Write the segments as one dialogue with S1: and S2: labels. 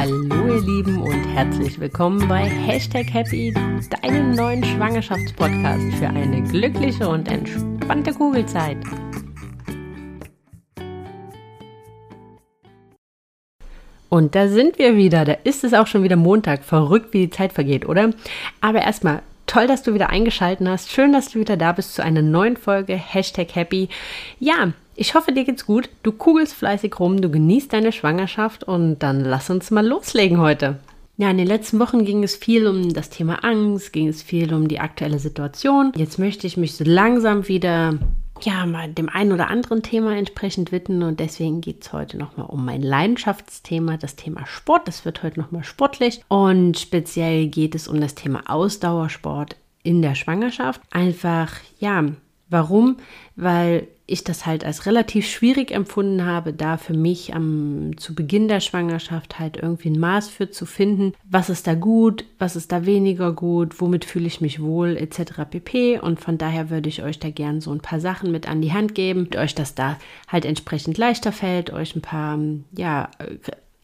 S1: Hallo ihr Lieben und herzlich willkommen bei Hashtag Happy, deinem neuen Schwangerschaftspodcast für eine glückliche und entspannte Kugelzeit. Und da sind wir wieder, da ist es auch schon wieder Montag, verrückt wie die Zeit vergeht, oder? Aber erstmal, toll, dass du wieder eingeschaltet hast, schön, dass du wieder da bist zu einer neuen Folge Hashtag Happy. Ja, ich hoffe, dir geht's gut. Du kugelst fleißig rum, du genießt deine Schwangerschaft und dann lass uns mal loslegen heute. Ja, in den letzten Wochen ging es viel um das Thema Angst, ging es viel um die aktuelle Situation. Jetzt möchte ich mich so langsam wieder ja, mal dem einen oder anderen Thema entsprechend widmen und deswegen geht es heute nochmal um mein Leidenschaftsthema, das Thema Sport. Das wird heute nochmal sportlich und speziell geht es um das Thema Ausdauersport in der Schwangerschaft. Einfach, ja, warum? Weil ich das halt als relativ schwierig empfunden habe, da für mich am, zu Beginn der Schwangerschaft halt irgendwie ein Maß für zu finden, was ist da gut, was ist da weniger gut, womit fühle ich mich wohl, etc. pp. Und von daher würde ich euch da gern so ein paar Sachen mit an die Hand geben, euch das da halt entsprechend leichter fällt, euch ein paar, ja,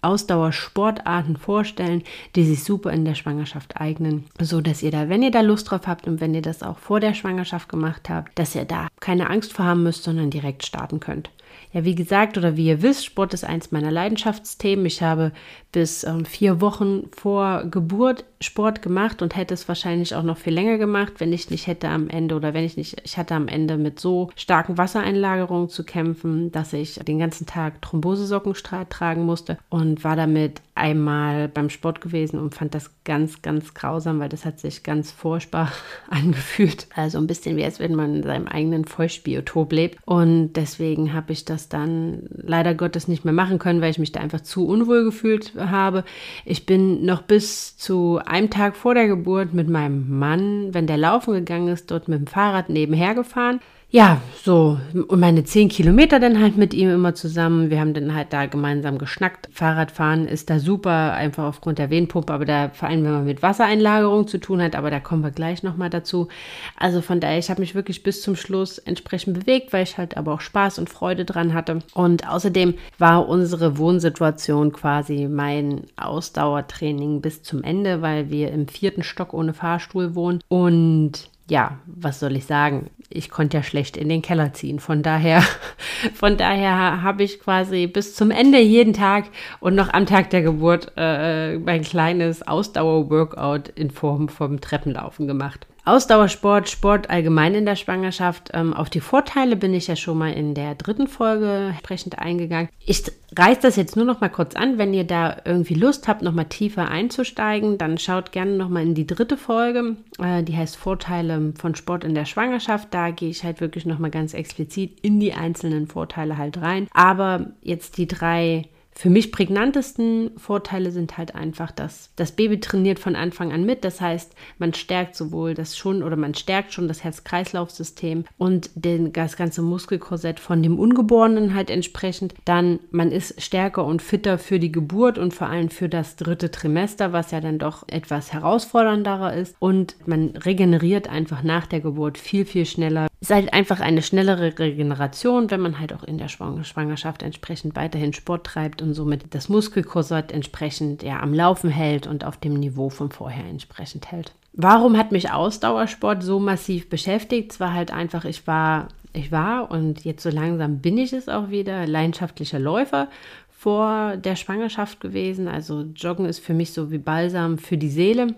S1: Ausdauersportarten vorstellen, die sich super in der Schwangerschaft eignen, so dass ihr da, wenn ihr da Lust drauf habt und wenn ihr das auch vor der Schwangerschaft gemacht habt, dass ihr da keine Angst vor haben müsst, sondern direkt starten könnt. Ja, wie gesagt oder wie ihr wisst, Sport ist eins meiner Leidenschaftsthemen. Ich habe bis ähm, vier Wochen vor Geburt Sport gemacht und hätte es wahrscheinlich auch noch viel länger gemacht, wenn ich nicht hätte am Ende oder wenn ich nicht, ich hatte am Ende mit so starken Wassereinlagerungen zu kämpfen, dass ich den ganzen Tag Thrombosesocken tragen musste und war damit einmal beim Sport gewesen und fand das ganz, ganz grausam, weil das hat sich ganz furchtbar angefühlt. Also ein bisschen wie als wenn man in seinem eigenen Feuchtbiotop lebt. Und deswegen habe ich das dann leider Gottes nicht mehr machen können, weil ich mich da einfach zu unwohl gefühlt habe. Ich bin noch bis zu einem Tag vor der Geburt mit meinem Mann, wenn der laufen gegangen ist, dort mit dem Fahrrad nebenher gefahren ja, so, und meine zehn Kilometer dann halt mit ihm immer zusammen. Wir haben dann halt da gemeinsam geschnackt. Fahrradfahren ist da super, einfach aufgrund der Venenpumpe, aber da vor allem, wenn man mit Wassereinlagerung zu tun hat, aber da kommen wir gleich nochmal dazu. Also von daher, ich habe mich wirklich bis zum Schluss entsprechend bewegt, weil ich halt aber auch Spaß und Freude dran hatte. Und außerdem war unsere Wohnsituation quasi mein Ausdauertraining bis zum Ende, weil wir im vierten Stock ohne Fahrstuhl wohnen. Und ja, was soll ich sagen? Ich konnte ja schlecht in den Keller ziehen. Von daher, von daher habe ich quasi bis zum Ende jeden Tag und noch am Tag der Geburt äh, mein kleines Ausdauer-Workout in Form vom Treppenlaufen gemacht. Ausdauersport, Sport allgemein in der Schwangerschaft. Ähm, auf die Vorteile bin ich ja schon mal in der dritten Folge entsprechend eingegangen. Ich reiße das jetzt nur noch mal kurz an. Wenn ihr da irgendwie Lust habt, noch mal tiefer einzusteigen, dann schaut gerne noch mal in die dritte Folge. Äh, die heißt Vorteile von Sport in der Schwangerschaft. Da gehe ich halt wirklich noch mal ganz explizit in die einzelnen Vorteile halt rein. Aber jetzt die drei für mich prägnantesten Vorteile sind halt einfach, dass das Baby trainiert von Anfang an mit. Das heißt, man stärkt sowohl das schon oder man stärkt schon das Herz-Kreislauf-System und den, das ganze Muskelkorsett von dem Ungeborenen halt entsprechend. Dann, man ist stärker und fitter für die Geburt und vor allem für das dritte Trimester, was ja dann doch etwas herausfordernder ist. Und man regeneriert einfach nach der Geburt viel, viel schneller. Es ist halt einfach eine schnellere Regeneration, wenn man halt auch in der Schwangerschaft entsprechend weiterhin Sport treibt und somit das Muskelkorsett entsprechend ja am Laufen hält und auf dem Niveau von vorher entsprechend hält. Warum hat mich Ausdauersport so massiv beschäftigt? Es war halt einfach, ich war, ich war und jetzt so langsam bin ich es auch wieder, leidenschaftlicher Läufer vor der Schwangerschaft gewesen. Also Joggen ist für mich so wie Balsam für die Seele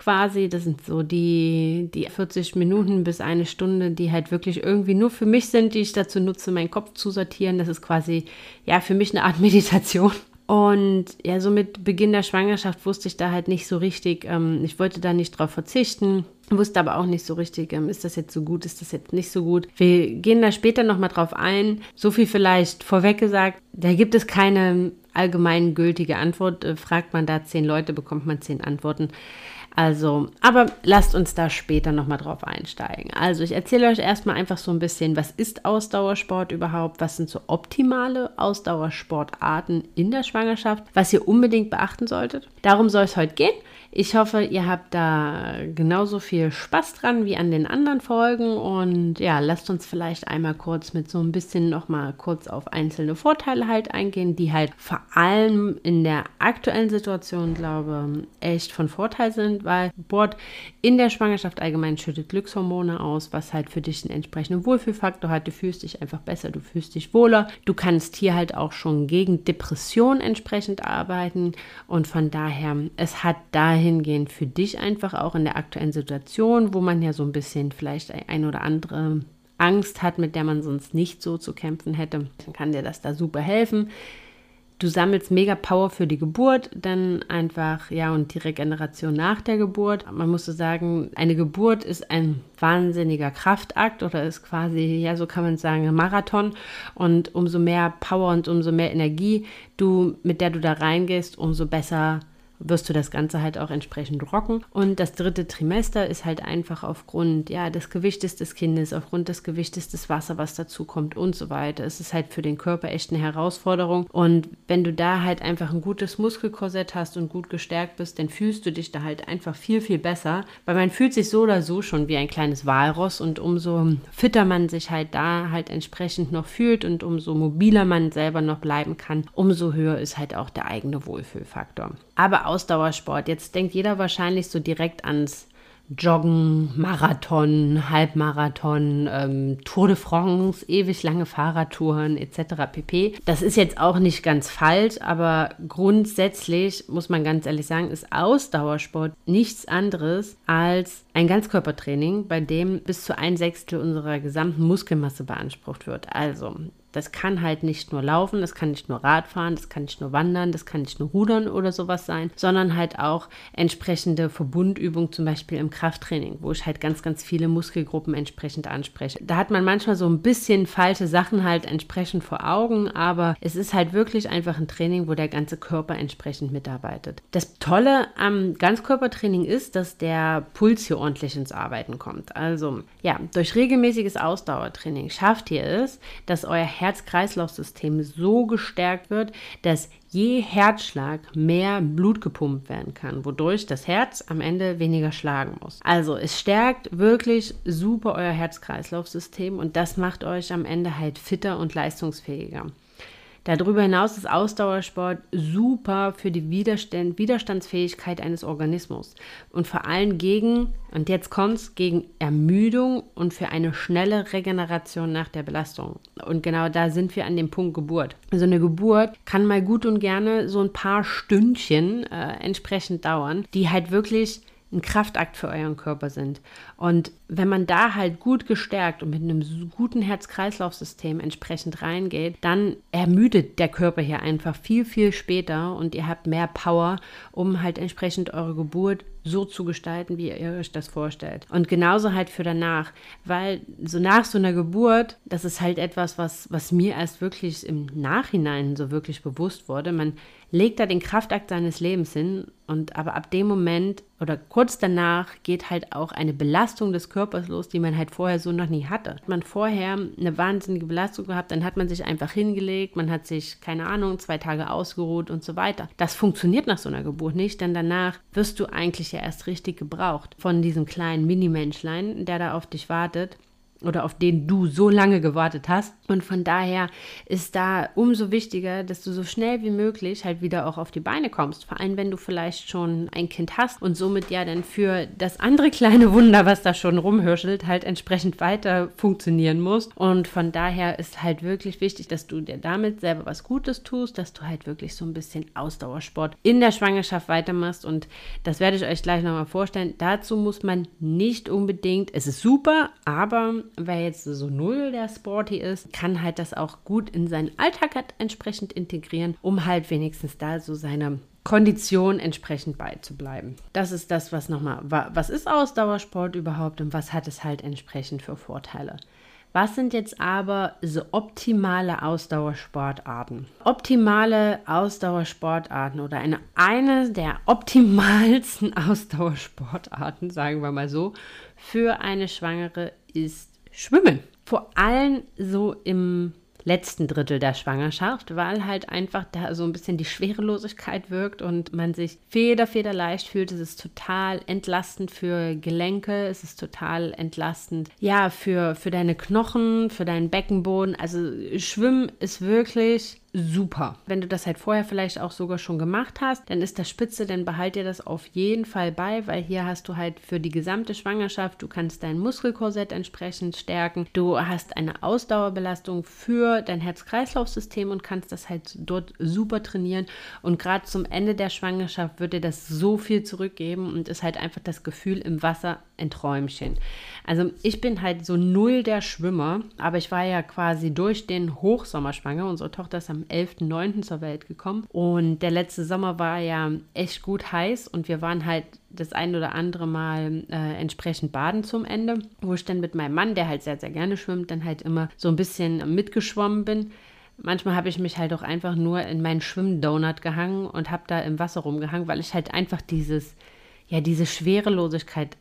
S1: quasi. Das sind so die, die 40 Minuten bis eine Stunde, die halt wirklich irgendwie nur für mich sind, die ich dazu nutze, meinen Kopf zu sortieren. Das ist quasi, ja, für mich eine Art Meditation. Und ja, so mit Beginn der Schwangerschaft wusste ich da halt nicht so richtig, ähm, ich wollte da nicht drauf verzichten, wusste aber auch nicht so richtig, ähm, ist das jetzt so gut, ist das jetzt nicht so gut. Wir gehen da später nochmal drauf ein. So viel vielleicht vorweg gesagt, da gibt es keine allgemein gültige Antwort. Äh, fragt man da zehn Leute, bekommt man zehn Antworten. Also, aber lasst uns da später nochmal drauf einsteigen. Also, ich erzähle euch erstmal einfach so ein bisschen, was ist Ausdauersport überhaupt? Was sind so optimale Ausdauersportarten in der Schwangerschaft? Was ihr unbedingt beachten solltet? Darum soll es heute gehen. Ich hoffe, ihr habt da genauso viel Spaß dran wie an den anderen Folgen und ja, lasst uns vielleicht einmal kurz mit so ein bisschen noch mal kurz auf einzelne Vorteile halt eingehen, die halt vor allem in der aktuellen Situation, glaube echt von Vorteil sind, weil Sport in der Schwangerschaft allgemein schüttet Glückshormone aus, was halt für dich einen entsprechenden Wohlfühlfaktor hat. Du fühlst dich einfach besser, du fühlst dich wohler. Du kannst hier halt auch schon gegen Depression entsprechend arbeiten und von daher, es hat daher dahingehend für dich einfach auch in der aktuellen Situation, wo man ja so ein bisschen vielleicht ein oder andere Angst hat, mit der man sonst nicht so zu kämpfen hätte, dann kann dir das da super helfen. Du sammelst mega Power für die Geburt, dann einfach, ja, und die Regeneration nach der Geburt. Man muss so sagen, eine Geburt ist ein wahnsinniger Kraftakt oder ist quasi, ja, so kann man sagen, ein Marathon. Und umso mehr Power und umso mehr Energie du, mit der du da reingehst, umso besser wirst du das Ganze halt auch entsprechend rocken. Und das dritte Trimester ist halt einfach aufgrund ja, des Gewichtes des Kindes, aufgrund des Gewichtes des Wassers, was dazu kommt und so weiter. Es ist halt für den Körper echt eine Herausforderung. Und wenn du da halt einfach ein gutes Muskelkorsett hast und gut gestärkt bist, dann fühlst du dich da halt einfach viel, viel besser, weil man fühlt sich so oder so schon wie ein kleines Walross und umso fitter man sich halt da halt entsprechend noch fühlt und umso mobiler man selber noch bleiben kann, umso höher ist halt auch der eigene Wohlfühlfaktor. Aber Ausdauersport. Jetzt denkt jeder wahrscheinlich so direkt ans Joggen, Marathon, Halbmarathon, ähm, Tour de France, ewig lange Fahrradtouren etc. pp. Das ist jetzt auch nicht ganz falsch, aber grundsätzlich muss man ganz ehrlich sagen, ist Ausdauersport nichts anderes als ein Ganzkörpertraining, bei dem bis zu ein Sechstel unserer gesamten Muskelmasse beansprucht wird. Also das kann halt nicht nur laufen, das kann nicht nur Radfahren, das kann nicht nur wandern, das kann nicht nur rudern oder sowas sein, sondern halt auch entsprechende Verbundübungen, zum Beispiel im Krafttraining, wo ich halt ganz, ganz viele Muskelgruppen entsprechend anspreche. Da hat man manchmal so ein bisschen falsche Sachen halt entsprechend vor Augen, aber es ist halt wirklich einfach ein Training, wo der ganze Körper entsprechend mitarbeitet. Das Tolle am Ganzkörpertraining ist, dass der Puls hier ordentlich ins Arbeiten kommt. Also ja, durch regelmäßiges Ausdauertraining schafft ihr es, dass euer Herz-Kreislauf-System so gestärkt wird, dass je Herzschlag mehr Blut gepumpt werden kann, wodurch das Herz am Ende weniger schlagen muss. Also es stärkt wirklich super euer Herz-Kreislauf-System und das macht euch am Ende halt fitter und leistungsfähiger. Darüber hinaus ist Ausdauersport super für die Widerstand, Widerstandsfähigkeit eines Organismus und vor allem gegen, und jetzt kommt's, gegen Ermüdung und für eine schnelle Regeneration nach der Belastung. Und genau da sind wir an dem Punkt Geburt. So also eine Geburt kann mal gut und gerne so ein paar Stündchen äh, entsprechend dauern, die halt wirklich ein Kraftakt für euren Körper sind. Und wenn man da halt gut gestärkt und mit einem guten Herz-Kreislauf-System entsprechend reingeht, dann ermüdet der Körper hier einfach viel, viel später und ihr habt mehr Power, um halt entsprechend eure Geburt so zu gestalten, wie ihr euch das vorstellt. Und genauso halt für danach, weil so nach so einer Geburt, das ist halt etwas, was, was mir erst wirklich im Nachhinein so wirklich bewusst wurde. Man legt da den Kraftakt seines Lebens hin und aber ab dem Moment oder kurz danach geht halt auch eine Belastung des Körpers los, die man halt vorher so noch nie hatte. Hat man vorher eine wahnsinnige Belastung gehabt, dann hat man sich einfach hingelegt, man hat sich, keine Ahnung, zwei Tage ausgeruht und so weiter. Das funktioniert nach so einer Geburt nicht, denn danach wirst du eigentlich ja erst richtig gebraucht von diesem kleinen Mini-Menschlein, der da auf dich wartet oder auf den du so lange gewartet hast. Und von daher ist da umso wichtiger, dass du so schnell wie möglich halt wieder auch auf die Beine kommst. Vor allem, wenn du vielleicht schon ein Kind hast und somit ja dann für das andere kleine Wunder, was da schon rumhirschelt, halt entsprechend weiter funktionieren muss. Und von daher ist halt wirklich wichtig, dass du dir damit selber was Gutes tust, dass du halt wirklich so ein bisschen Ausdauersport in der Schwangerschaft weitermachst. Und das werde ich euch gleich nochmal vorstellen. Dazu muss man nicht unbedingt, es ist super, aber wer jetzt so null der Sporty ist, kann halt das auch gut in seinen Alltag halt entsprechend integrieren, um halt wenigstens da so seine Kondition entsprechend beizubleiben. Das ist das, was nochmal, was ist Ausdauersport überhaupt und was hat es halt entsprechend für Vorteile? Was sind jetzt aber so optimale Ausdauersportarten? Optimale Ausdauersportarten oder eine, eine der optimalsten Ausdauersportarten, sagen wir mal so, für eine Schwangere ist Schwimmen. Vor allem so im letzten Drittel der Schwangerschaft, weil halt einfach da so ein bisschen die Schwerelosigkeit wirkt und man sich feder, federleicht fühlt. Es ist total entlastend für Gelenke, es ist total entlastend, ja, für, für deine Knochen, für deinen Beckenboden. Also Schwimmen ist wirklich super. Wenn du das halt vorher vielleicht auch sogar schon gemacht hast, dann ist das spitze, dann behalt dir das auf jeden Fall bei, weil hier hast du halt für die gesamte Schwangerschaft, du kannst dein Muskelkorsett entsprechend stärken, du hast eine Ausdauerbelastung für dein Herz-Kreislauf-System und kannst das halt dort super trainieren und gerade zum Ende der Schwangerschaft wird dir das so viel zurückgeben und ist halt einfach das Gefühl im Wasser ein Träumchen. Also ich bin halt so null der Schwimmer, aber ich war ja quasi durch den Hochsommer schwanger. Unsere Tochter ist am 11.09. zur Welt gekommen und der letzte Sommer war ja echt gut heiß und wir waren halt das ein oder andere Mal äh, entsprechend baden zum Ende, wo ich dann mit meinem Mann, der halt sehr, sehr gerne schwimmt, dann halt immer so ein bisschen mitgeschwommen bin. Manchmal habe ich mich halt auch einfach nur in meinen Schwimmdonut gehangen und habe da im Wasser rumgehangen, weil ich halt einfach dieses, ja, diese Schwerelosigkeit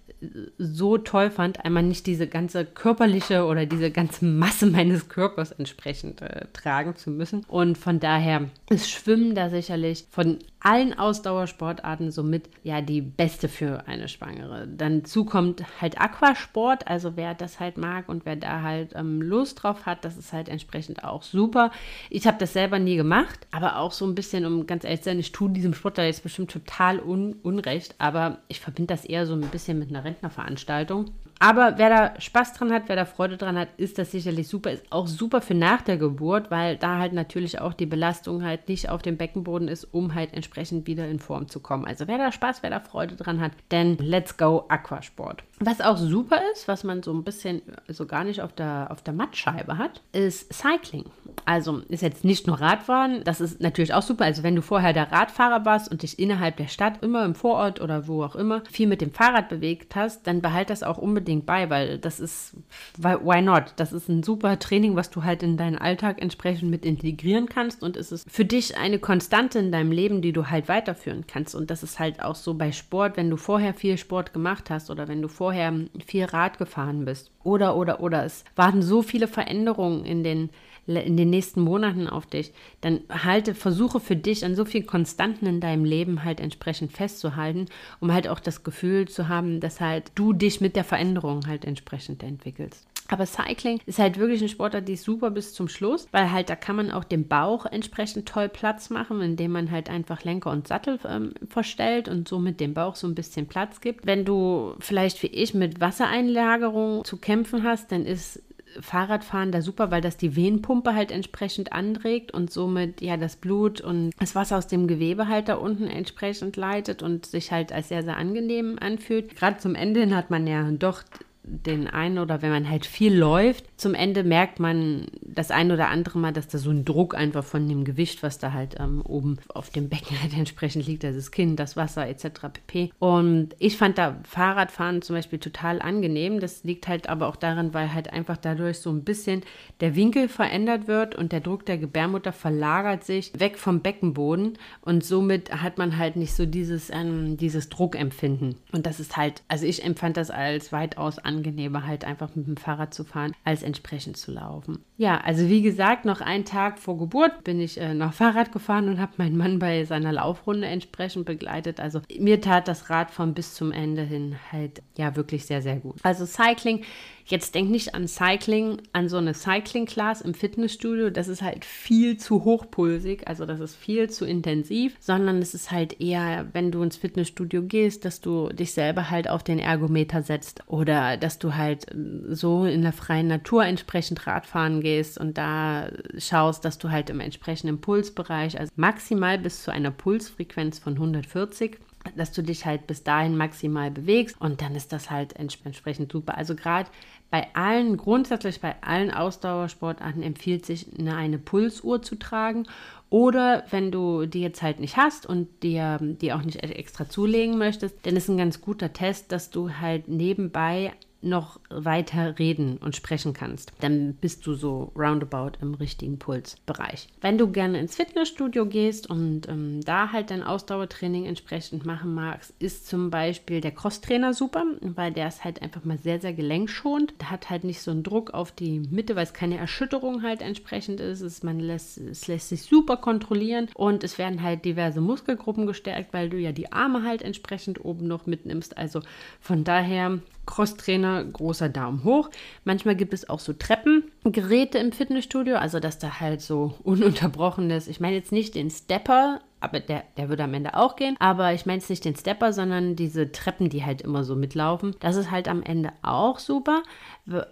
S1: so toll fand, einmal nicht diese ganze körperliche oder diese ganze Masse meines Körpers entsprechend äh, tragen zu müssen. Und von daher ist Schwimmen da sicherlich von allen Ausdauersportarten somit ja die beste für eine Schwangere. Dann kommt halt Aquasport, also wer das halt mag und wer da halt ähm, Lust drauf hat, das ist halt entsprechend auch super. Ich habe das selber nie gemacht, aber auch so ein bisschen, um ganz ehrlich zu sein, ich tue diesem Sport da jetzt bestimmt total un unrecht, aber ich verbinde das eher so ein bisschen mit einer Rentnerveranstaltung. Aber wer da Spaß dran hat, wer da Freude dran hat, ist das sicherlich super. Ist auch super für nach der Geburt, weil da halt natürlich auch die Belastung halt nicht auf dem Beckenboden ist, um halt entsprechend wieder in Form zu kommen. Also wer da Spaß, wer da Freude dran hat, dann let's go Aquasport. Was auch super ist, was man so ein bisschen so gar nicht auf der, auf der Mattscheibe hat, ist Cycling. Also ist jetzt nicht nur Radfahren, das ist natürlich auch super. Also wenn du vorher der Radfahrer warst und dich innerhalb der Stadt, immer im Vorort oder wo auch immer, viel mit dem Fahrrad bewegt hast, dann behalt das auch unbedingt unbedingt bei, weil das ist, why not? Das ist ein super Training, was du halt in deinen Alltag entsprechend mit integrieren kannst und es ist für dich eine Konstante in deinem Leben, die du halt weiterführen kannst. Und das ist halt auch so bei Sport, wenn du vorher viel Sport gemacht hast oder wenn du vorher viel Rad gefahren bist. Oder, oder, oder. Es waren so viele Veränderungen in den in den nächsten Monaten auf dich, dann halte, versuche für dich an so vielen Konstanten in deinem Leben halt entsprechend festzuhalten, um halt auch das Gefühl zu haben, dass halt du dich mit der Veränderung halt entsprechend entwickelst. Aber Cycling ist halt wirklich ein Sportart, die ist super bis zum Schluss, weil halt da kann man auch dem Bauch entsprechend toll Platz machen, indem man halt einfach Lenker und Sattel ähm, verstellt und somit dem Bauch so ein bisschen Platz gibt. Wenn du vielleicht wie ich mit Wassereinlagerung zu kämpfen hast, dann ist Fahrradfahren da super, weil das die Venenpumpe halt entsprechend anregt und somit ja das Blut und das Wasser aus dem Gewebe halt da unten entsprechend leitet und sich halt als sehr, sehr angenehm anfühlt. Gerade zum Ende hin hat man ja doch den einen oder wenn man halt viel läuft, zum Ende merkt man das ein oder andere Mal, dass da so ein Druck einfach von dem Gewicht, was da halt ähm, oben auf dem Becken halt entsprechend liegt, also das Kinn, das Wasser etc. pp. Und ich fand da Fahrradfahren zum Beispiel total angenehm. Das liegt halt aber auch daran, weil halt einfach dadurch so ein bisschen der Winkel verändert wird und der Druck der Gebärmutter verlagert sich weg vom Beckenboden und somit hat man halt nicht so dieses, ähm, dieses Druckempfinden. Und das ist halt, also ich empfand das als weitaus angenehmer halt einfach mit dem Fahrrad zu fahren, als entsprechend zu laufen. Ja, also wie gesagt, noch einen Tag vor Geburt bin ich äh, noch Fahrrad gefahren und habe meinen Mann bei seiner Laufrunde entsprechend begleitet. Also mir tat das Radfahren bis zum Ende hin halt ja wirklich sehr, sehr gut. Also Cycling Jetzt denk nicht an Cycling, an so eine Cycling-Class im Fitnessstudio. Das ist halt viel zu hochpulsig, also das ist viel zu intensiv, sondern es ist halt eher, wenn du ins Fitnessstudio gehst, dass du dich selber halt auf den Ergometer setzt oder dass du halt so in der freien Natur entsprechend Radfahren gehst und da schaust, dass du halt im entsprechenden Pulsbereich, also maximal bis zu einer Pulsfrequenz von 140 dass du dich halt bis dahin maximal bewegst und dann ist das halt entsprechend super. Also gerade bei allen, grundsätzlich bei allen Ausdauersportarten empfiehlt sich eine, Pulsuhr zu tragen. Oder wenn du die jetzt halt nicht hast und dir die auch nicht extra zulegen möchtest, dann ist ein ganz guter Test, dass du halt nebenbei noch weiter reden und sprechen kannst. Dann bist du so roundabout im richtigen Pulsbereich. Wenn du gerne ins Fitnessstudio gehst und ähm, da halt dein Ausdauertraining entsprechend machen magst, ist zum Beispiel der Crosstrainer super, weil der ist halt einfach mal sehr, sehr gelenkschonend. Der hat halt nicht so einen Druck auf die Mitte, weil es keine Erschütterung halt entsprechend ist. Es, man lässt, es lässt sich super kontrollieren und es werden halt diverse Muskelgruppen gestärkt, weil du ja die Arme halt entsprechend oben noch mitnimmst. Also von daher Crosstrainer, großer Daumen hoch. Manchmal gibt es auch so Treppengeräte im Fitnessstudio, also dass da halt so ununterbrochenes, ich meine jetzt nicht den Stepper, aber der, der würde am Ende auch gehen. Aber ich meine jetzt nicht den Stepper, sondern diese Treppen, die halt immer so mitlaufen. Das ist halt am Ende auch super.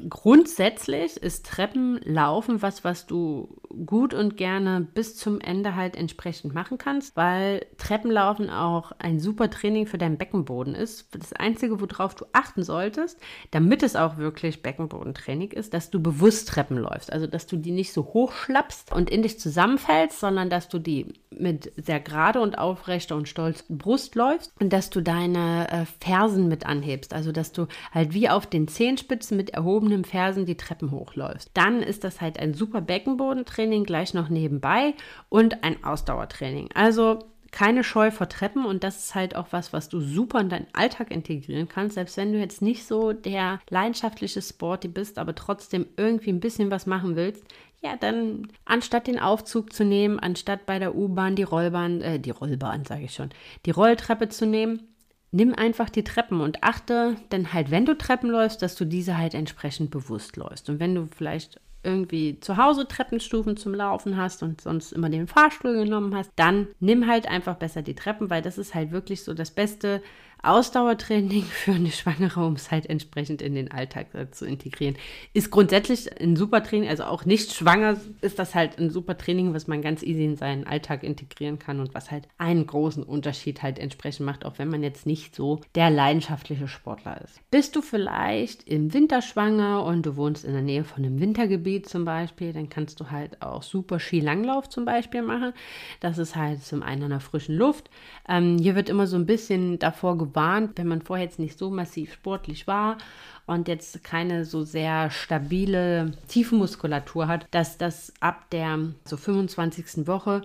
S1: Grundsätzlich ist Treppenlaufen was, was du gut und gerne bis zum Ende halt entsprechend machen kannst, weil Treppenlaufen auch ein super Training für deinen Beckenboden ist. Das Einzige, worauf du achten solltest, damit es auch wirklich Beckenbodentraining ist, dass du bewusst Treppen läufst. Also, dass du die nicht so hochschlappst und in dich zusammenfällst, sondern dass du die mit sehr gerade und aufrechter und stolzen Brust läufst und dass du deine äh, Fersen mit anhebst. Also, dass du halt wie auf den Zehenspitzen mit erhobenen Fersen die Treppen hochläufst. Dann ist das halt ein super Beckenbodentraining gleich noch nebenbei und ein Ausdauertraining. Also keine Scheu vor Treppen und das ist halt auch was, was du super in deinen Alltag integrieren kannst, selbst wenn du jetzt nicht so der leidenschaftliche Sporty bist, aber trotzdem irgendwie ein bisschen was machen willst. Ja, dann anstatt den Aufzug zu nehmen, anstatt bei der U-Bahn die Rollbahn, äh, die Rollbahn sage ich schon, die Rolltreppe zu nehmen, nimm einfach die Treppen und achte dann halt, wenn du Treppen läufst, dass du diese halt entsprechend bewusst läufst. Und wenn du vielleicht irgendwie zu Hause Treppenstufen zum Laufen hast und sonst immer den Fahrstuhl genommen hast, dann nimm halt einfach besser die Treppen, weil das ist halt wirklich so das beste Ausdauertraining für eine Schwangere, um es halt entsprechend in den Alltag äh, zu integrieren. Ist grundsätzlich ein super Training, also auch nicht schwanger ist das halt ein super Training, was man ganz easy in seinen Alltag integrieren kann und was halt einen großen Unterschied halt entsprechend macht, auch wenn man jetzt nicht so der leidenschaftliche Sportler ist. Bist du vielleicht im Winter schwanger und du wohnst in der Nähe von einem Wintergebiet zum Beispiel, dann kannst du halt auch super Skilanglauf zum Beispiel machen. Das ist halt zum einen an der frischen Luft. Ähm, hier wird immer so ein bisschen davor gewarnt, wenn man vorher jetzt nicht so massiv sportlich war und jetzt keine so sehr stabile Tiefenmuskulatur hat, dass das ab der so 25. Woche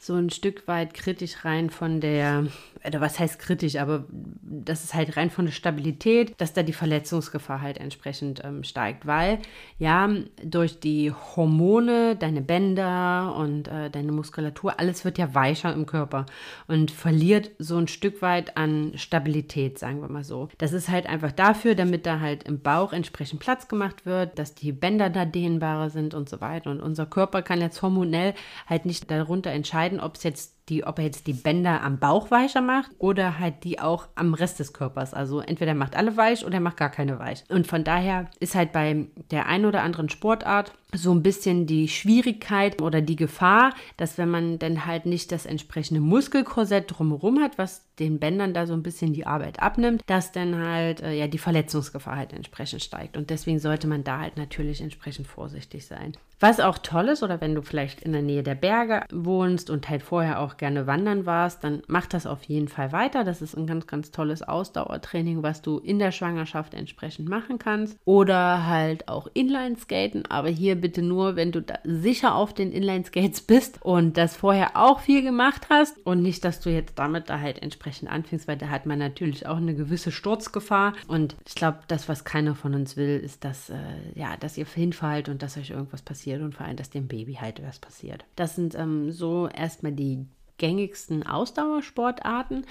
S1: so ein Stück weit kritisch rein von der, oder was heißt kritisch, aber das ist halt rein von der Stabilität, dass da die Verletzungsgefahr halt entsprechend ähm, steigt, weil ja, durch die Hormone, deine Bänder und äh, deine Muskulatur, alles wird ja weicher im Körper und verliert so ein Stück weit an Stabilität, sagen wir mal so. Das ist halt einfach dafür, damit da halt im Bauch entsprechend Platz gemacht wird, dass die Bänder da dehnbarer sind und so weiter und unser Körper kann jetzt hormonell halt nicht darunter entscheiden, entscheiden, ob es jetzt die, ob er jetzt die Bänder am Bauch weicher macht oder halt die auch am Rest des Körpers. Also entweder er macht alle weich oder er macht gar keine weich. Und von daher ist halt bei der einen oder anderen Sportart so ein bisschen die Schwierigkeit oder die Gefahr, dass wenn man dann halt nicht das entsprechende Muskelkorsett drumherum hat, was den Bändern da so ein bisschen die Arbeit abnimmt, dass dann halt äh, ja die Verletzungsgefahr halt entsprechend steigt. Und deswegen sollte man da halt natürlich entsprechend vorsichtig sein. Was auch toll ist, oder wenn du vielleicht in der Nähe der Berge wohnst und halt vorher auch gerne wandern warst, dann mach das auf jeden Fall weiter. Das ist ein ganz, ganz tolles Ausdauertraining, was du in der Schwangerschaft entsprechend machen kannst. Oder halt auch Inline-Skaten, aber hier bitte nur, wenn du da sicher auf den Inline-Skates bist und das vorher auch viel gemacht hast und nicht, dass du jetzt damit da halt entsprechend anfängst, weil da hat man natürlich auch eine gewisse Sturzgefahr. Und ich glaube, das, was keiner von uns will, ist, dass, äh, ja, dass ihr hinfallt und dass euch irgendwas passiert und vor allem, dass dem Baby halt was passiert. Das sind ähm, so erstmal die gängigsten Ausdauersportarten.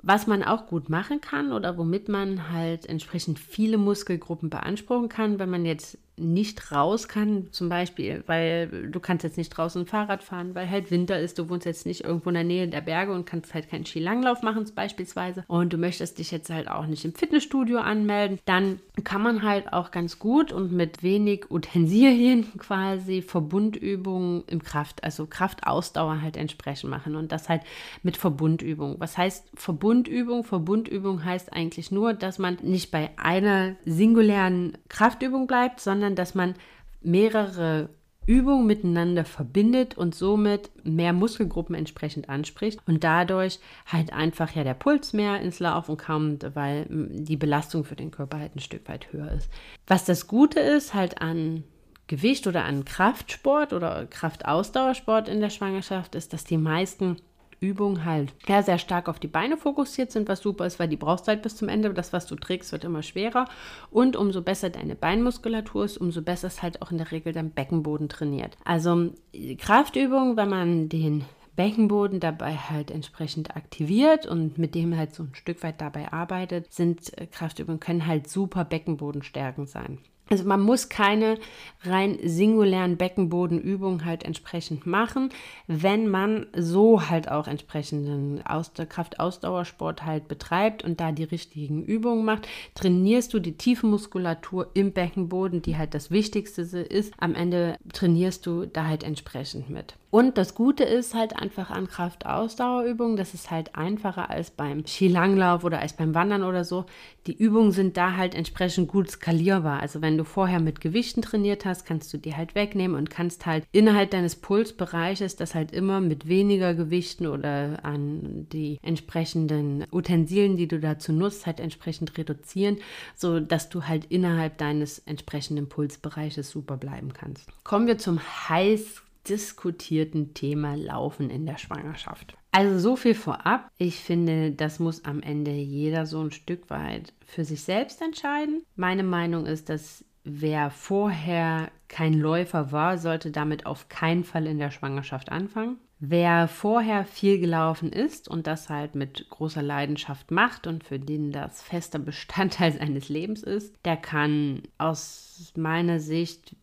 S1: Was man auch gut machen kann oder womit man halt entsprechend viele Muskelgruppen beanspruchen kann, wenn man jetzt nicht raus kann, zum Beispiel, weil du kannst jetzt nicht draußen Fahrrad fahren, weil halt Winter ist, du wohnst jetzt nicht irgendwo in der Nähe der Berge und kannst halt keinen Skilanglauf machen beispielsweise und du möchtest dich jetzt halt auch nicht im Fitnessstudio anmelden, dann kann man halt auch ganz gut und mit wenig Utensilien quasi Verbundübungen im Kraft, also Kraftausdauer halt entsprechend machen und das halt mit Verbundübung. Was heißt Verbundübung? Verbundübung heißt eigentlich nur, dass man nicht bei einer singulären Kraftübung bleibt, sondern sondern dass man mehrere Übungen miteinander verbindet und somit mehr Muskelgruppen entsprechend anspricht und dadurch halt einfach ja der Puls mehr ins Laufen kommt, weil die Belastung für den Körper halt ein Stück weit höher ist. Was das Gute ist halt an Gewicht oder an Kraftsport oder Kraftausdauersport in der Schwangerschaft ist, dass die meisten Übungen halt sehr, sehr stark auf die Beine fokussiert sind, was super ist, weil die brauchst du halt bis zum Ende. Das, was du trägst, wird immer schwerer. Und umso besser deine Beinmuskulatur ist, umso besser ist halt auch in der Regel dein Beckenboden trainiert. Also Kraftübungen, wenn man den Beckenboden dabei halt entsprechend aktiviert und mit dem halt so ein Stück weit dabei arbeitet, sind Kraftübungen, können halt super Beckenbodenstärken sein. Also man muss keine rein singulären Beckenbodenübungen halt entsprechend machen, wenn man so halt auch entsprechenden Ausdauer, Kraftausdauersport halt betreibt und da die richtigen Übungen macht, trainierst du die Tiefenmuskulatur im Beckenboden, die halt das Wichtigste ist. Am Ende trainierst du da halt entsprechend mit. Und das Gute ist halt einfach an Kraftausdauerübungen, das ist halt einfacher als beim Skilanglauf oder als beim Wandern oder so. Die Übungen sind da halt entsprechend gut skalierbar. Also du vorher mit Gewichten trainiert hast, kannst du die halt wegnehmen und kannst halt innerhalb deines Pulsbereiches das halt immer mit weniger Gewichten oder an die entsprechenden Utensilien, die du dazu nutzt, halt entsprechend reduzieren, so dass du halt innerhalb deines entsprechenden Pulsbereiches super bleiben kannst. Kommen wir zum heiß diskutierten Thema Laufen in der Schwangerschaft. Also so viel vorab. Ich finde, das muss am Ende jeder so ein Stück weit für sich selbst entscheiden. Meine Meinung ist, dass wer vorher kein Läufer war, sollte damit auf keinen Fall in der Schwangerschaft anfangen. Wer vorher viel gelaufen ist und das halt mit großer Leidenschaft macht und für den das fester Bestandteil seines Lebens ist, der kann aus meiner Sicht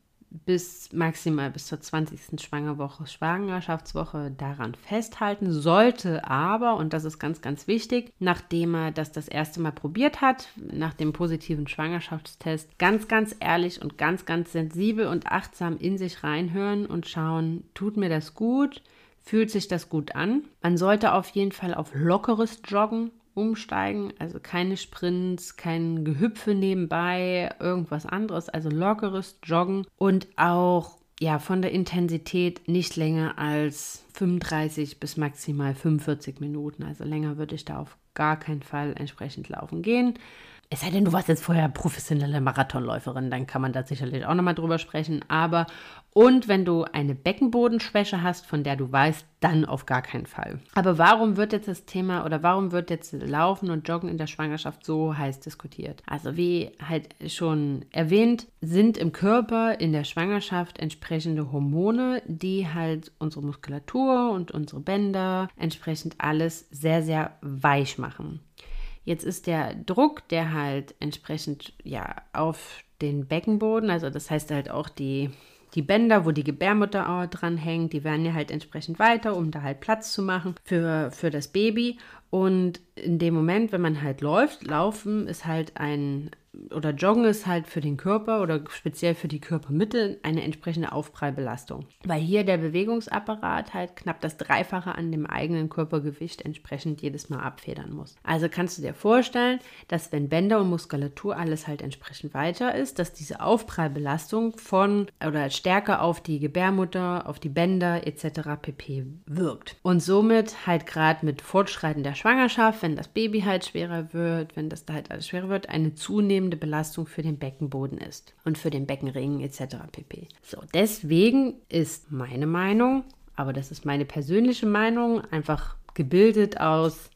S1: bis maximal bis zur 20. Schwangerwoche, Schwangerschaftswoche daran festhalten, sollte aber, und das ist ganz, ganz wichtig, nachdem er das das erste Mal probiert hat, nach dem positiven Schwangerschaftstest, ganz, ganz ehrlich und ganz, ganz sensibel und achtsam in sich reinhören und schauen, tut mir das gut? Fühlt sich das gut an? Man sollte auf jeden Fall auf lockeres Joggen umsteigen. Also keine Sprints, kein Gehüpfe nebenbei, irgendwas anderes. Also lockeres Joggen und auch ja von der Intensität nicht länger als 35 bis maximal 45 Minuten. Also länger würde ich da auf gar keinen Fall entsprechend laufen gehen. Es sei denn, du warst jetzt vorher professionelle Marathonläuferin, dann kann man da sicherlich auch nochmal drüber sprechen. Aber und wenn du eine Beckenbodenschwäche hast, von der du weißt, dann auf gar keinen Fall. Aber warum wird jetzt das Thema oder warum wird jetzt Laufen und Joggen in der Schwangerschaft so heiß diskutiert? Also wie halt schon erwähnt, sind im Körper in der Schwangerschaft entsprechende Hormone, die halt unsere Muskulatur und unsere Bänder entsprechend alles sehr, sehr weich machen. Jetzt ist der Druck, der halt entsprechend ja auf den Beckenboden, also das heißt halt auch die, die Bänder, wo die Gebärmutter dran hängt, die werden ja halt entsprechend weiter, um da halt Platz zu machen für, für das Baby. Und in dem Moment, wenn man halt läuft, laufen ist halt ein, oder Joggen ist halt für den Körper oder speziell für die Körpermittel eine entsprechende Aufprallbelastung. Weil hier der Bewegungsapparat halt knapp das Dreifache an dem eigenen Körpergewicht entsprechend jedes Mal abfedern muss. Also kannst du dir vorstellen, dass wenn Bänder und Muskulatur alles halt entsprechend weiter ist, dass diese Aufprallbelastung von oder stärker auf die Gebärmutter, auf die Bänder etc. pp. wirkt. Und somit halt gerade mit fortschreitender Schwangerschaft, wenn das Baby halt schwerer wird, wenn das da halt alles schwerer wird, eine zunehmende zunehmende Belastung für den Beckenboden ist und für den Beckenring etc. pp. So, deswegen ist meine Meinung, aber das ist meine persönliche Meinung, einfach gebildet aus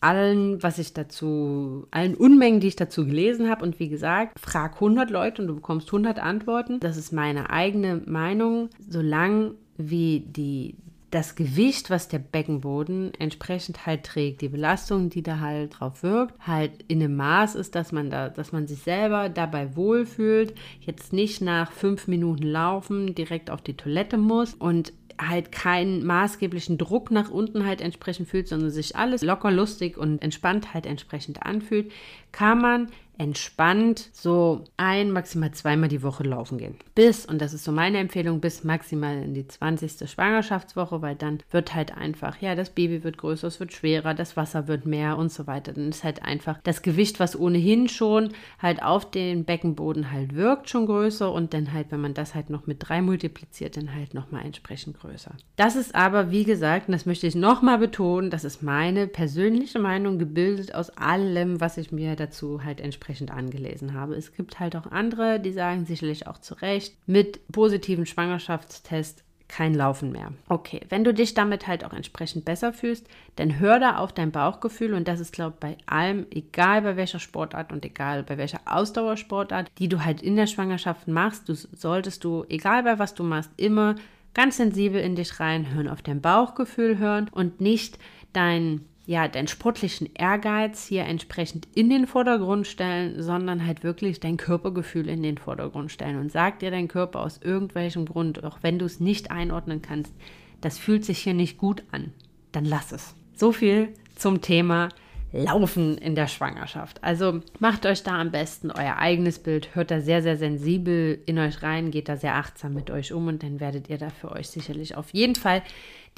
S1: allen, was ich dazu, allen Unmengen, die ich dazu gelesen habe. Und wie gesagt, frag 100 Leute und du bekommst 100 Antworten. Das ist meine eigene Meinung. Solange wie die das Gewicht, was der Beckenboden entsprechend halt trägt, die Belastung, die da halt drauf wirkt, halt in einem Maß ist, dass man da, dass man sich selber dabei wohlfühlt, jetzt nicht nach fünf Minuten Laufen direkt auf die Toilette muss und halt keinen maßgeblichen Druck nach unten halt entsprechend fühlt, sondern sich alles locker, lustig und entspannt halt entsprechend anfühlt, kann man entspannt so ein, maximal zweimal die Woche laufen gehen. Bis, und das ist so meine Empfehlung, bis maximal in die 20. Schwangerschaftswoche, weil dann wird halt einfach, ja, das Baby wird größer, es wird schwerer, das Wasser wird mehr und so weiter. Dann ist halt einfach das Gewicht, was ohnehin schon halt auf den Beckenboden halt wirkt, schon größer und dann halt, wenn man das halt noch mit drei multipliziert, dann halt nochmal entsprechend größer. Das ist aber, wie gesagt, und das möchte ich nochmal betonen, das ist meine persönliche Meinung, gebildet aus allem, was ich mir dazu halt entsprechend angelesen habe. Es gibt halt auch andere, die sagen sicherlich auch zu Recht, mit positiven Schwangerschaftstest kein Laufen mehr. Okay, wenn du dich damit halt auch entsprechend besser fühlst, dann hör da auf dein Bauchgefühl und das ist, glaube ich, bei allem, egal bei welcher Sportart und egal bei welcher Ausdauersportart, die du halt in der Schwangerschaft machst, du solltest du, egal bei was du machst, immer ganz sensibel in dich reinhören, auf dein Bauchgefühl hören und nicht dein ja, deinen sportlichen Ehrgeiz hier entsprechend in den Vordergrund stellen, sondern halt wirklich dein Körpergefühl in den Vordergrund stellen und sag dir dein Körper aus irgendwelchem Grund, auch wenn du es nicht einordnen kannst, das fühlt sich hier nicht gut an, dann lass es. So viel zum Thema Laufen in der Schwangerschaft. Also macht euch da am besten euer eigenes Bild, hört da sehr, sehr sensibel in euch rein, geht da sehr achtsam mit euch um und dann werdet ihr da für euch sicherlich auf jeden Fall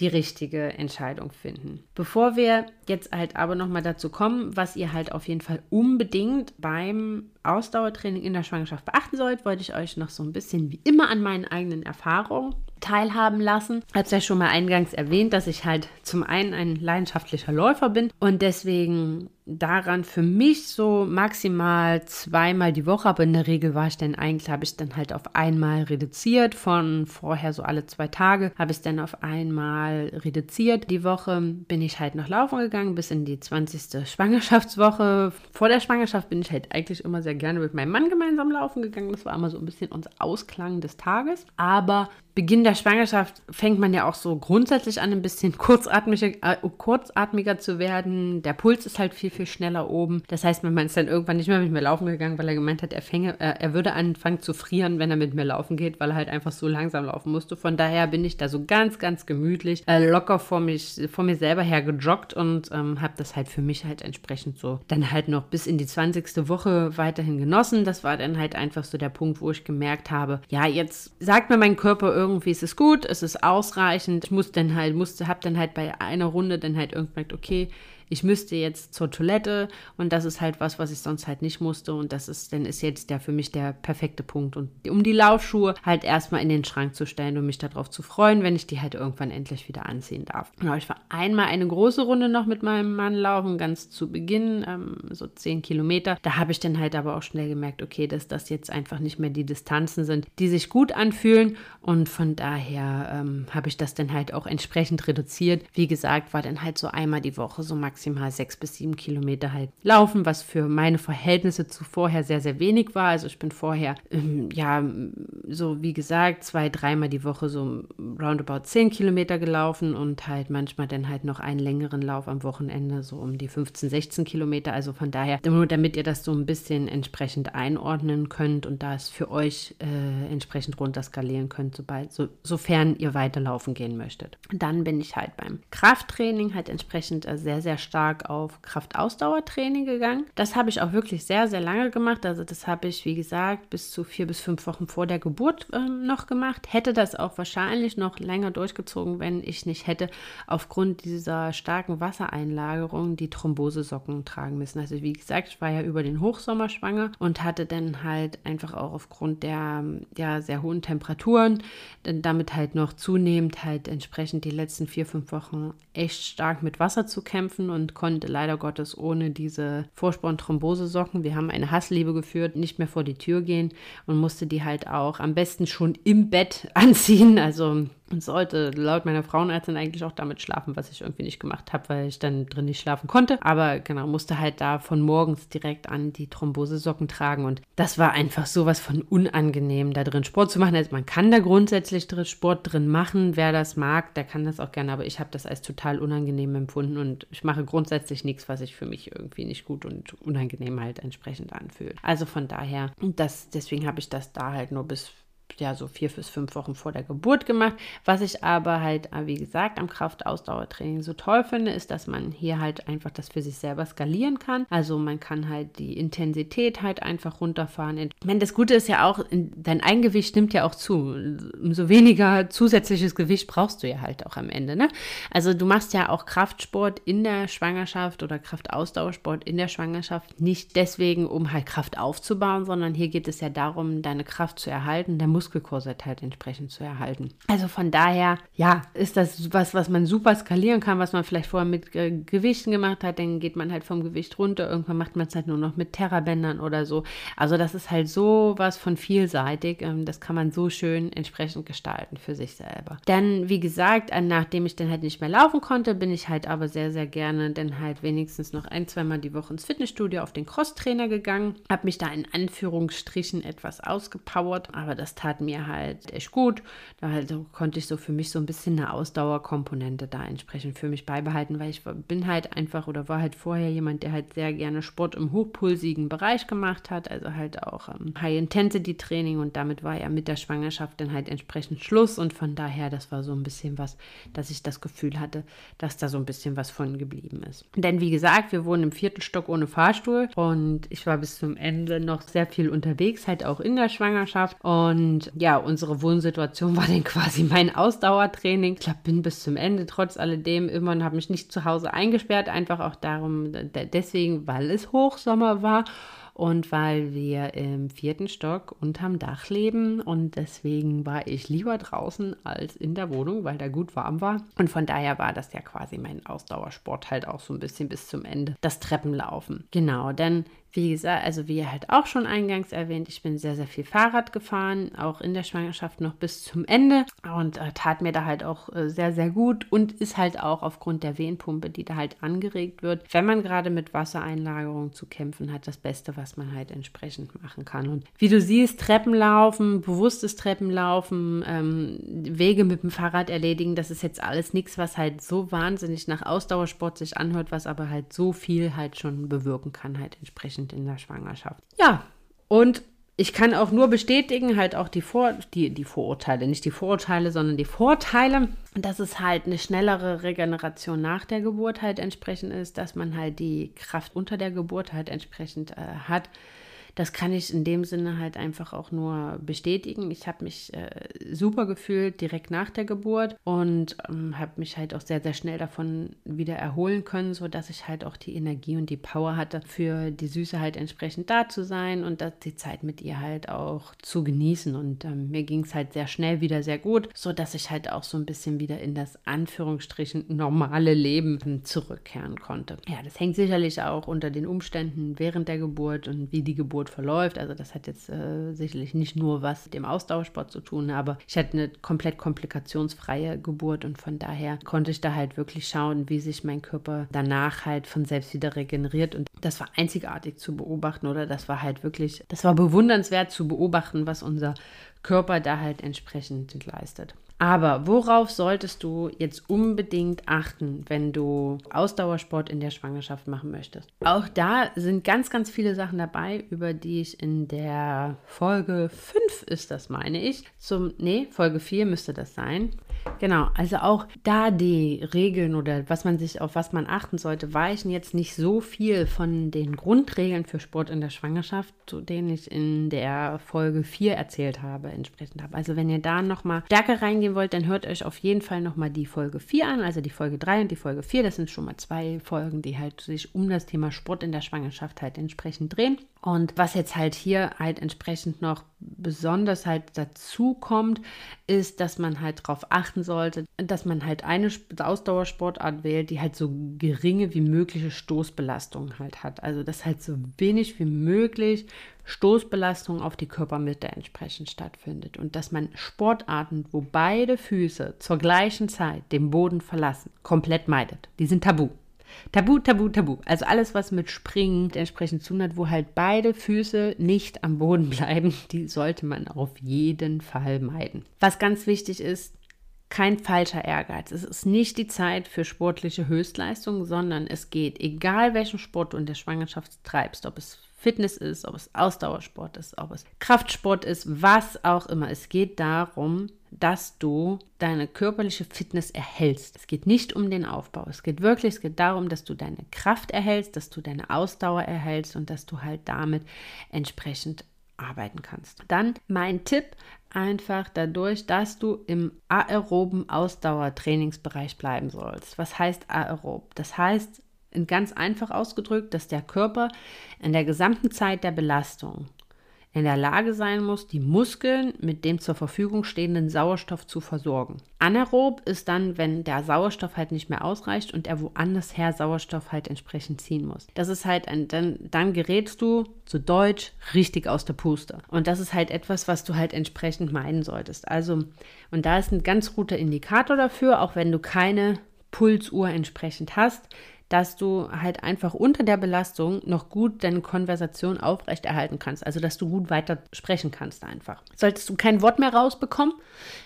S1: die richtige Entscheidung finden. Bevor wir jetzt halt aber nochmal dazu kommen, was ihr halt auf jeden Fall unbedingt beim Ausdauertraining in der Schwangerschaft beachten sollt, wollte ich euch noch so ein bisschen wie immer an meinen eigenen Erfahrungen teilhaben lassen. Ich habe es ja schon mal eingangs erwähnt, dass ich halt zum einen ein leidenschaftlicher Läufer bin und deswegen daran für mich so maximal zweimal die Woche, aber in der Regel war ich dann eigentlich, habe ich dann halt auf einmal reduziert, von vorher so alle zwei Tage, habe ich dann auf einmal reduziert. Die Woche bin ich halt noch laufen gegangen, bis in die 20. Schwangerschaftswoche. Vor der Schwangerschaft bin ich halt eigentlich immer sehr gerne mit meinem Mann gemeinsam laufen gegangen. Das war immer so ein bisschen unser Ausklang des Tages. Aber Beginn der Schwangerschaft fängt man ja auch so grundsätzlich an, ein bisschen kurzatmiger, äh, kurzatmiger zu werden. Der Puls ist halt viel, viel schneller oben. Das heißt, mein Mann ist dann irgendwann nicht mehr mit mir laufen gegangen, weil er gemeint hat, er, fänge, äh, er würde anfangen zu frieren, wenn er mit mir laufen geht, weil er halt einfach so langsam laufen musste. Von daher bin ich da so ganz, ganz gemütlich, äh, locker vor, mich, vor mir selber her gejoggt und ähm, habe das halt für mich halt entsprechend so dann halt noch bis in die 20. Woche weiterhin genossen. Das war dann halt einfach so der Punkt, wo ich gemerkt habe, ja, jetzt sagt mir mein Körper irgendwie, es ist gut, es ist ausreichend. Ich muss dann halt, musste, hab dann halt bei einer Runde dann halt irgendwann, okay, ich müsste jetzt zur Toilette und das ist halt was, was ich sonst halt nicht musste und das ist, dann ist jetzt der für mich der perfekte Punkt und um die Laufschuhe halt erstmal in den Schrank zu stellen und mich darauf zu freuen, wenn ich die halt irgendwann endlich wieder anziehen darf. Genau, ich war einmal eine große Runde noch mit meinem Mann laufen, ganz zu Beginn, ähm, so zehn Kilometer. Da habe ich dann halt aber auch schnell gemerkt, okay, dass das jetzt einfach nicht mehr die Distanzen sind, die sich gut anfühlen und von daher ähm, habe ich das dann halt auch entsprechend reduziert. Wie gesagt, war dann halt so einmal die Woche so maximal maximal sechs bis sieben Kilometer halt laufen, was für meine Verhältnisse zu vorher sehr, sehr wenig war. Also ich bin vorher, ähm, ja, so wie gesagt, zwei, dreimal die Woche so roundabout zehn Kilometer gelaufen und halt manchmal dann halt noch einen längeren Lauf am Wochenende, so um die 15, 16 Kilometer. Also von daher, nur damit ihr das so ein bisschen entsprechend einordnen könnt und da es für euch äh, entsprechend runterskalieren könnt, sobald, so, sofern ihr weiterlaufen gehen möchtet. Dann bin ich halt beim Krafttraining halt entsprechend äh, sehr, sehr stark auf Kraftausdauertraining gegangen. Das habe ich auch wirklich sehr, sehr lange gemacht. Also das habe ich, wie gesagt, bis zu vier bis fünf Wochen vor der Geburt äh, noch gemacht. Hätte das auch wahrscheinlich noch länger durchgezogen, wenn ich nicht hätte aufgrund dieser starken Wassereinlagerung die Thrombosesocken tragen müssen. Also wie gesagt, ich war ja über den Hochsommer schwanger und hatte dann halt einfach auch aufgrund der ja, sehr hohen Temperaturen dann damit halt noch zunehmend halt entsprechend die letzten vier, fünf Wochen echt stark mit Wasser zu kämpfen und konnte leider Gottes ohne diese Vorsporn-Thrombosesocken, wir haben eine Hassliebe geführt, nicht mehr vor die Tür gehen und musste die halt auch am besten schon im Bett anziehen. Also und sollte laut meiner Frauenärztin eigentlich auch damit schlafen, was ich irgendwie nicht gemacht habe, weil ich dann drin nicht schlafen konnte. Aber genau, musste halt da von morgens direkt an die Thrombosesocken tragen und das war einfach sowas von unangenehm, da drin Sport zu machen. Also man kann da grundsätzlich Sport drin machen, wer das mag, der kann das auch gerne, aber ich habe das als total unangenehm empfunden und ich mache grundsätzlich nichts, was sich für mich irgendwie nicht gut und unangenehm halt entsprechend anfühlt. Also von daher, das, deswegen habe ich das da halt nur bis ja so vier bis fünf Wochen vor der Geburt gemacht. Was ich aber halt, äh, wie gesagt, am Kraftausdauertraining so toll finde, ist, dass man hier halt einfach das für sich selber skalieren kann. Also man kann halt die Intensität halt einfach runterfahren. Ich meine, das Gute ist ja auch, dein Eigengewicht nimmt ja auch zu. Umso weniger zusätzliches Gewicht brauchst du ja halt auch am Ende. Ne? Also du machst ja auch Kraftsport in der Schwangerschaft oder Kraftausdauersport in der Schwangerschaft nicht deswegen, um halt Kraft aufzubauen, sondern hier geht es ja darum, deine Kraft zu erhalten, der Muskelkorsett halt entsprechend zu erhalten. Also von daher, ja, ist das was, was man super skalieren kann, was man vielleicht vorher mit äh, Gewichten gemacht hat, dann geht man halt vom Gewicht runter, irgendwann macht man es halt nur noch mit Terrabändern oder so. Also das ist halt so was von vielseitig, ähm, das kann man so schön entsprechend gestalten für sich selber. Dann, wie gesagt, nachdem ich dann halt nicht mehr laufen konnte, bin ich halt aber sehr, sehr gerne dann halt wenigstens noch ein, zweimal die Woche ins Fitnessstudio auf den Crosstrainer gegangen, habe mich da in Anführungsstrichen etwas ausgepowert, aber das tat mir halt echt gut. Da halt konnte ich so für mich so ein bisschen eine Ausdauerkomponente da entsprechend für mich beibehalten, weil ich bin halt einfach oder war halt vorher jemand, der halt sehr gerne Sport im hochpulsigen Bereich gemacht hat, also halt auch ähm, High-Intensity-Training und damit war ja mit der Schwangerschaft dann halt entsprechend Schluss und von daher, das war so ein bisschen was, dass ich das Gefühl hatte, dass da so ein bisschen was von geblieben ist. Denn wie gesagt, wir wohnen im vierten Stock ohne Fahrstuhl und ich war bis zum Ende noch sehr viel unterwegs, halt auch in der Schwangerschaft und ja, unsere Wohnsituation war dann quasi mein Ausdauertraining. Ich glaube, bin bis zum Ende trotz alledem immer und habe mich nicht zu Hause eingesperrt, einfach auch darum, deswegen, weil es Hochsommer war und weil wir im vierten Stock unterm Dach leben und deswegen war ich lieber draußen als in der Wohnung, weil da gut warm war. Und von daher war das ja quasi mein Ausdauersport halt auch so ein bisschen bis zum Ende. Das Treppenlaufen. Genau, denn wie gesagt, also wie halt auch schon eingangs erwähnt, ich bin sehr, sehr viel Fahrrad gefahren, auch in der Schwangerschaft noch bis zum Ende und äh, tat mir da halt auch äh, sehr, sehr gut und ist halt auch aufgrund der Wehenpumpe, die da halt angeregt wird, wenn man gerade mit Wassereinlagerung zu kämpfen hat, das Beste, was man halt entsprechend machen kann. Und wie du siehst, Treppenlaufen, bewusstes Treppenlaufen, ähm, Wege mit dem Fahrrad erledigen, das ist jetzt alles nichts, was halt so wahnsinnig nach Ausdauersport sich anhört, was aber halt so viel halt schon bewirken kann, halt entsprechend entsprechend in der Schwangerschaft. Ja, und ich kann auch nur bestätigen, halt auch die, Vor die, die Vorurteile, nicht die Vorurteile, sondern die Vorteile, dass es halt eine schnellere Regeneration nach der Geburt halt entsprechend ist, dass man halt die Kraft unter der Geburt halt entsprechend äh, hat das kann ich in dem Sinne halt einfach auch nur bestätigen. Ich habe mich äh, super gefühlt direkt nach der Geburt und ähm, habe mich halt auch sehr, sehr schnell davon wieder erholen können, sodass ich halt auch die Energie und die Power hatte, für die Süße halt entsprechend da zu sein und das, die Zeit mit ihr halt auch zu genießen. Und ähm, mir ging es halt sehr schnell wieder sehr gut, sodass ich halt auch so ein bisschen wieder in das Anführungsstrichen normale Leben zurückkehren konnte. Ja, das hängt sicherlich auch unter den Umständen während der Geburt und wie die Geburt Geburt verläuft. Also das hat jetzt äh, sicherlich nicht nur was mit dem Ausdauersport zu tun, aber ich hatte eine komplett komplikationsfreie Geburt und von daher konnte ich da halt wirklich schauen, wie sich mein Körper danach halt von selbst wieder regeneriert und das war einzigartig zu beobachten oder das war halt wirklich, das war bewundernswert zu beobachten, was unser Körper da halt entsprechend leistet. Aber worauf solltest du jetzt unbedingt achten, wenn du Ausdauersport in der Schwangerschaft machen möchtest? Auch da sind ganz, ganz viele Sachen dabei, über die ich in der Folge 5 ist das, meine ich. Zum, nee, Folge 4 müsste das sein. Genau, also auch da die Regeln oder was man sich, auf was man achten sollte, weichen jetzt nicht so viel von den Grundregeln für Sport in der Schwangerschaft, zu denen ich in der Folge 4 erzählt habe, entsprechend habe. Also wenn ihr da nochmal stärker reingehen wollt, dann hört euch auf jeden Fall nochmal die Folge 4 an, also die Folge 3 und die Folge 4. Das sind schon mal zwei Folgen, die halt sich um das Thema Sport in der Schwangerschaft halt entsprechend drehen. Und was jetzt halt hier halt entsprechend noch besonders halt dazu kommt, ist, dass man halt darauf achten sollte, dass man halt eine Ausdauersportart wählt, die halt so geringe wie mögliche Stoßbelastung halt hat. Also dass halt so wenig wie möglich Stoßbelastung auf die Körpermitte entsprechend stattfindet und dass man Sportarten, wo beide Füße zur gleichen Zeit den Boden verlassen, komplett meidet. Die sind tabu. Tabu, tabu, tabu. Also alles, was mit Springen entsprechend zu hat, wo halt beide Füße nicht am Boden bleiben, die sollte man auf jeden Fall meiden. Was ganz wichtig ist, kein falscher Ehrgeiz. Es ist nicht die Zeit für sportliche Höchstleistung, sondern es geht, egal welchen Sport du in der Schwangerschaft treibst, ob es Fitness ist, ob es Ausdauersport ist, ob es Kraftsport ist, was auch immer. Es geht darum, dass du deine körperliche Fitness erhältst. Es geht nicht um den Aufbau. Es geht wirklich, es geht darum, dass du deine Kraft erhältst, dass du deine Ausdauer erhältst und dass du halt damit entsprechend arbeiten kannst. Dann mein Tipp, einfach dadurch, dass du im aeroben Ausdauertrainingsbereich bleiben sollst. Was heißt aerob? Das heißt, ganz einfach ausgedrückt, dass der Körper in der gesamten Zeit der Belastung in der Lage sein muss, die Muskeln mit dem zur Verfügung stehenden Sauerstoff zu versorgen. Anaerob ist dann, wenn der Sauerstoff halt nicht mehr ausreicht und er woanders her Sauerstoff halt entsprechend ziehen muss. Das ist halt ein, dann, dann gerätst du zu Deutsch richtig aus der Puste. Und das ist halt etwas, was du halt entsprechend meiden solltest. Also, und da ist ein ganz guter Indikator dafür, auch wenn du keine Pulsuhr entsprechend hast, dass du halt einfach unter der Belastung noch gut deine Konversation aufrechterhalten kannst. Also, dass du gut weiter sprechen kannst einfach. Solltest du kein Wort mehr rausbekommen,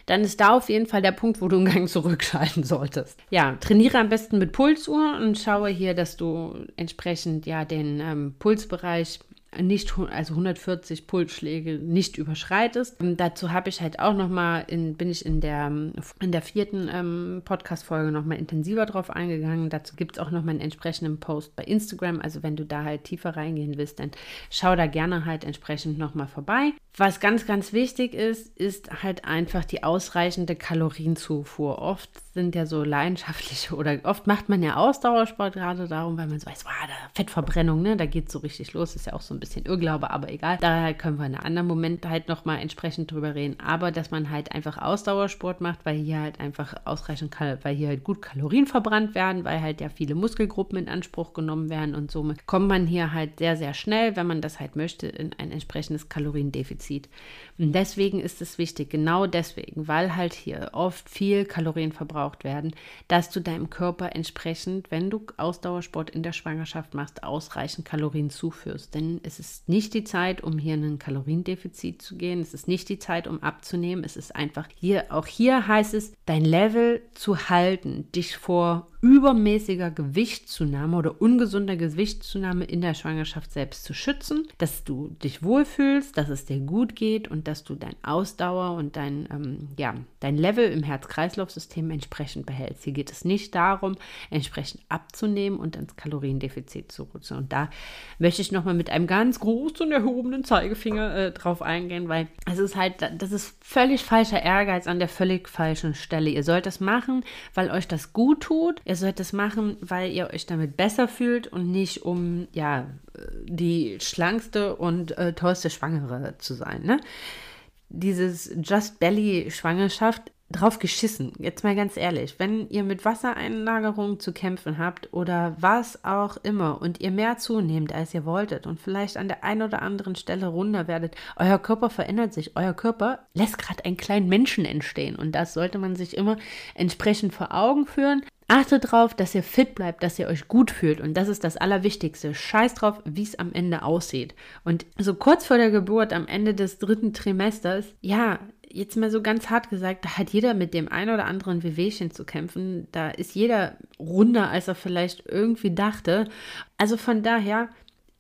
S1: dann ist da auf jeden Fall der Punkt, wo du einen Gang zurückschalten solltest. Ja, trainiere am besten mit Pulsuhr und schaue hier, dass du entsprechend ja den ähm, Pulsbereich nicht, also 140 Pulsschläge nicht überschreitest. Und dazu habe ich halt auch nochmal, in, bin ich in der, in der vierten ähm, Podcast-Folge nochmal intensiver drauf eingegangen. Dazu gibt es auch nochmal einen entsprechenden Post bei Instagram. Also wenn du da halt tiefer reingehen willst, dann schau da gerne halt entsprechend nochmal vorbei. Was ganz, ganz wichtig ist, ist halt einfach die ausreichende Kalorienzufuhr. Oft sind ja so leidenschaftliche oder oft macht man ja Ausdauersport gerade darum, weil man so weiß, wow, da Fettverbrennung, ne, da geht so richtig los. Ist ja auch so ein bisschen Irrglaube, aber egal. Daher können wir in einem anderen Moment halt nochmal entsprechend drüber reden. Aber dass man halt einfach Ausdauersport macht, weil hier halt einfach ausreichend, weil hier halt gut Kalorien verbrannt werden, weil halt ja viele Muskelgruppen in Anspruch genommen werden und somit kommt man hier halt sehr, sehr schnell, wenn man das halt möchte, in ein entsprechendes Kaloriendefizit. Und deswegen ist es wichtig, genau deswegen, weil halt hier oft viel Kalorien verbraucht werden, dass du deinem Körper entsprechend, wenn du Ausdauersport in der Schwangerschaft machst, ausreichend Kalorien zuführst. Denn es ist nicht die Zeit, um hier in ein Kaloriendefizit zu gehen. Es ist nicht die Zeit, um abzunehmen. Es ist einfach hier, auch hier heißt es, dein Level zu halten, dich vor übermäßiger Gewichtszunahme oder ungesunder Gewichtszunahme in der Schwangerschaft selbst zu schützen, dass du dich wohlfühlst, dass es dir gut geht und dass du dein Ausdauer und dein, ähm, ja, dein Level im Herz-Kreislauf-System entsprechend behältst. Hier geht es nicht darum, entsprechend abzunehmen und ins Kaloriendefizit zu rutschen. Und da möchte ich nochmal mit einem ganz großen erhobenen Zeigefinger äh, drauf eingehen, weil es ist halt, das ist völlig falscher Ehrgeiz an der völlig falschen Stelle. Ihr sollt das machen, weil euch das gut tut. Ihr sollt das machen, weil ihr euch damit besser fühlt und nicht um, ja, die schlankste und äh, tollste Schwangere zu sein. Ne? Dieses Just Belly Schwangerschaft drauf geschissen. Jetzt mal ganz ehrlich, wenn ihr mit Wassereinlagerung zu kämpfen habt oder was auch immer und ihr mehr zunehmt, als ihr wolltet und vielleicht an der einen oder anderen Stelle runder werdet, euer Körper verändert sich. Euer Körper lässt gerade einen kleinen Menschen entstehen und das sollte man sich immer entsprechend vor Augen führen. Achtet darauf, dass ihr fit bleibt, dass ihr euch gut fühlt. Und das ist das Allerwichtigste. Scheiß drauf, wie es am Ende aussieht. Und so kurz vor der Geburt, am Ende des dritten Trimesters, ja, jetzt mal so ganz hart gesagt, da hat jeder mit dem ein oder anderen Wehwehchen zu kämpfen. Da ist jeder runder, als er vielleicht irgendwie dachte. Also von daher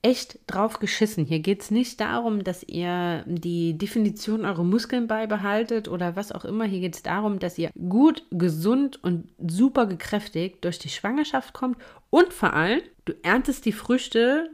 S1: echt drauf geschissen. Hier geht es nicht darum, dass ihr die Definition eurer Muskeln beibehaltet oder was auch immer. Hier geht es darum, dass ihr gut, gesund und super gekräftigt durch die Schwangerschaft kommt und vor allem, du erntest die Früchte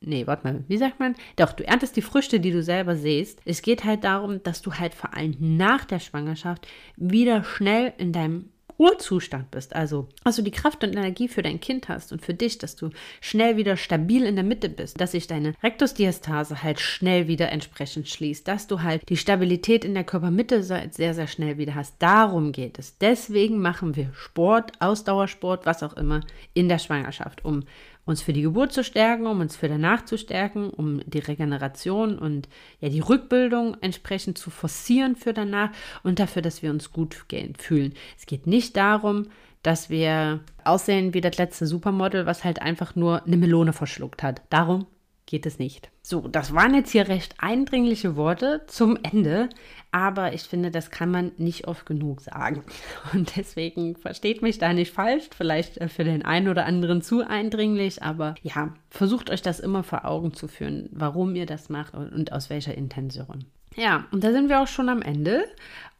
S1: Nee, warte mal, wie sagt man? Doch, du erntest die Früchte, die du selber siehst. Es geht halt darum, dass du halt vor allem nach der Schwangerschaft wieder schnell in deinem Urzustand bist, also dass du die Kraft und Energie für dein Kind hast und für dich, dass du schnell wieder stabil in der Mitte bist, dass sich deine Rektusdiastase halt schnell wieder entsprechend schließt, dass du halt die Stabilität in der Körpermitte sehr, sehr schnell wieder hast. Darum geht es. Deswegen machen wir Sport, Ausdauersport, was auch immer in der Schwangerschaft, um uns für die Geburt zu stärken, um uns für danach zu stärken, um die Regeneration und ja die Rückbildung entsprechend zu forcieren für danach und dafür, dass wir uns gut fühlen. Es geht nicht darum, dass wir aussehen wie das letzte Supermodel, was halt einfach nur eine Melone verschluckt hat. Darum geht es nicht. So, das waren jetzt hier recht eindringliche Worte zum Ende, aber ich finde, das kann man nicht oft genug sagen. Und deswegen versteht mich da nicht falsch, vielleicht äh, für den einen oder anderen zu eindringlich, aber ja, versucht euch das immer vor Augen zu führen, warum ihr das macht und aus welcher Intention. Ja, und da sind wir auch schon am Ende.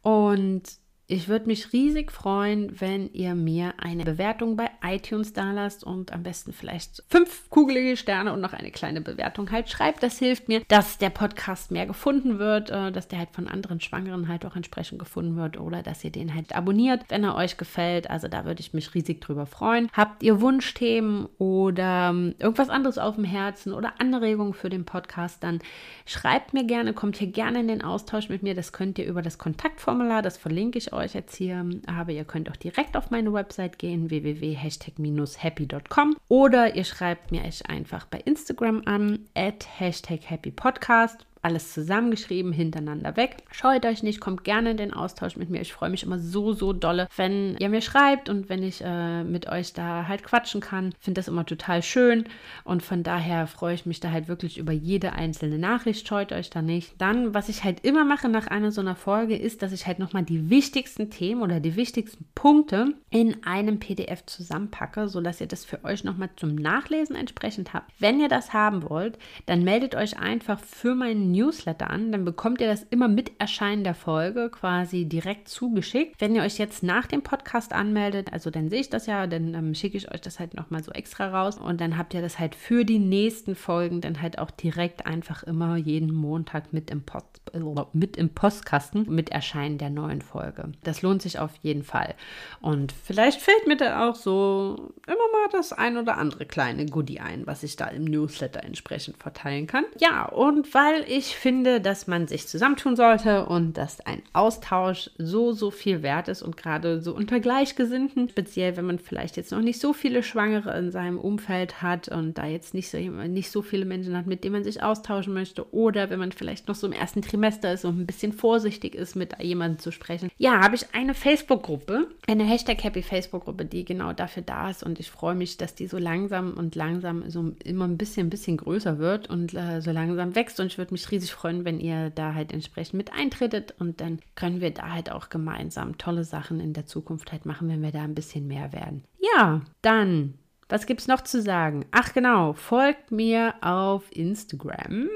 S1: Und ich würde mich riesig freuen, wenn ihr mir eine Bewertung bei iTunes da lasst und am besten vielleicht fünf kugelige Sterne und noch eine kleine Bewertung halt schreibt. Das hilft mir, dass der Podcast mehr gefunden wird, äh, dass der halt von anderen Schwangeren halt auch entsprechend gefunden wird oder dass ihr den halt abonniert, wenn er euch gefällt. Also da würde ich mich riesig drüber freuen. Habt ihr Wunschthemen oder ähm, irgendwas anderes auf dem Herzen oder Anregungen für den Podcast, dann schreibt mir gerne, kommt hier gerne in den Austausch mit mir. Das könnt ihr über das Kontaktformular, das verlinke ich euch euch jetzt hier habe. Ihr könnt auch direkt auf meine Website gehen, www.hashtag-happy.com oder ihr schreibt mir euch einfach bei Instagram an, at hashtag happypodcast alles zusammengeschrieben, hintereinander weg. Scheut euch nicht, kommt gerne in den Austausch mit mir. Ich freue mich immer so, so dolle, wenn ihr mir schreibt und wenn ich äh, mit euch da halt quatschen kann. Finde das immer total schön und von daher freue ich mich da halt wirklich über jede einzelne Nachricht. Scheut euch da nicht. Dann, was ich halt immer mache nach einer so einer Folge, ist, dass ich halt nochmal die wichtigsten Themen oder die wichtigsten Punkte in einem PDF zusammenpacke, sodass ihr das für euch nochmal zum Nachlesen entsprechend habt. Wenn ihr das haben wollt, dann meldet euch einfach für meinen Newsletter an, dann bekommt ihr das immer mit Erscheinen der Folge quasi direkt zugeschickt. Wenn ihr euch jetzt nach dem Podcast anmeldet, also dann sehe ich das ja, dann ähm, schicke ich euch das halt nochmal so extra raus und dann habt ihr das halt für die nächsten Folgen dann halt auch direkt einfach immer jeden Montag mit im, Post, äh, mit im Postkasten mit Erscheinen der neuen Folge. Das lohnt sich auf jeden Fall. Und vielleicht fällt mir da auch so immer mal das ein oder andere kleine Goodie ein, was ich da im Newsletter entsprechend verteilen kann. Ja, und weil ich ich finde, dass man sich zusammentun sollte und dass ein Austausch so, so viel wert ist und gerade so unter Gleichgesinnten, speziell wenn man vielleicht jetzt noch nicht so viele Schwangere in seinem Umfeld hat und da jetzt nicht so, nicht so viele Menschen hat, mit denen man sich austauschen möchte oder wenn man vielleicht noch so im ersten Trimester ist und ein bisschen vorsichtig ist, mit jemandem zu sprechen. Ja, habe ich eine Facebook-Gruppe, eine Hashtag Happy Facebook-Gruppe, die genau dafür da ist und ich freue mich, dass die so langsam und langsam so immer ein bisschen, ein bisschen größer wird und äh, so langsam wächst und ich würde mich riesig freuen, wenn ihr da halt entsprechend mit eintretet und dann können wir da halt auch gemeinsam tolle Sachen in der Zukunft halt machen, wenn wir da ein bisschen mehr werden. Ja, dann was gibt es noch zu sagen? Ach genau, folgt mir auf Instagram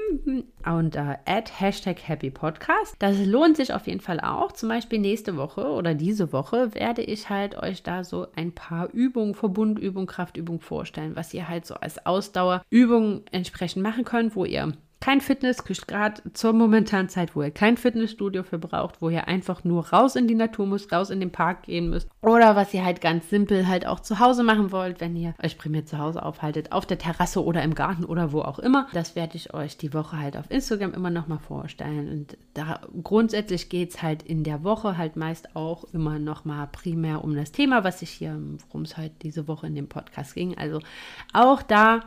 S1: unter @hashtag_happypodcast. Das lohnt sich auf jeden Fall auch. Zum Beispiel nächste Woche oder diese Woche werde ich halt euch da so ein paar Übungen, Verbundübung, Kraftübung vorstellen, was ihr halt so als Ausdauerübung entsprechend machen könnt, wo ihr kein Fitness, gerade zur momentanen Zeit, wo ihr kein Fitnessstudio für braucht, wo ihr einfach nur raus in die Natur müsst, raus in den Park gehen müsst. Oder was ihr halt ganz simpel halt auch zu Hause machen wollt, wenn ihr euch primär zu Hause aufhaltet, auf der Terrasse oder im Garten oder wo auch immer. Das werde ich euch die Woche halt auf Instagram immer nochmal vorstellen. Und da grundsätzlich geht es halt in der Woche halt meist auch immer nochmal primär um das Thema, was ich hier, worum es halt diese Woche in dem Podcast ging. Also auch da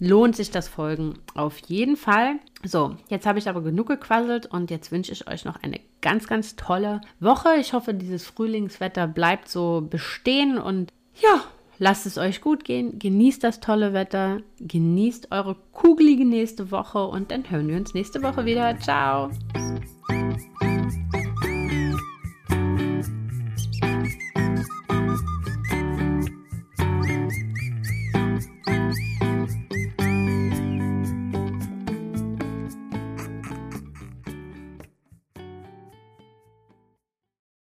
S1: lohnt sich das Folgen auf jeden Fall. So, jetzt habe ich aber genug gequasselt und jetzt wünsche ich euch noch eine ganz, ganz tolle Woche. Ich hoffe, dieses Frühlingswetter bleibt so bestehen und ja, lasst es euch gut gehen. Genießt das tolle Wetter, genießt eure kugelige nächste Woche und dann hören wir uns nächste Woche wieder. Ciao.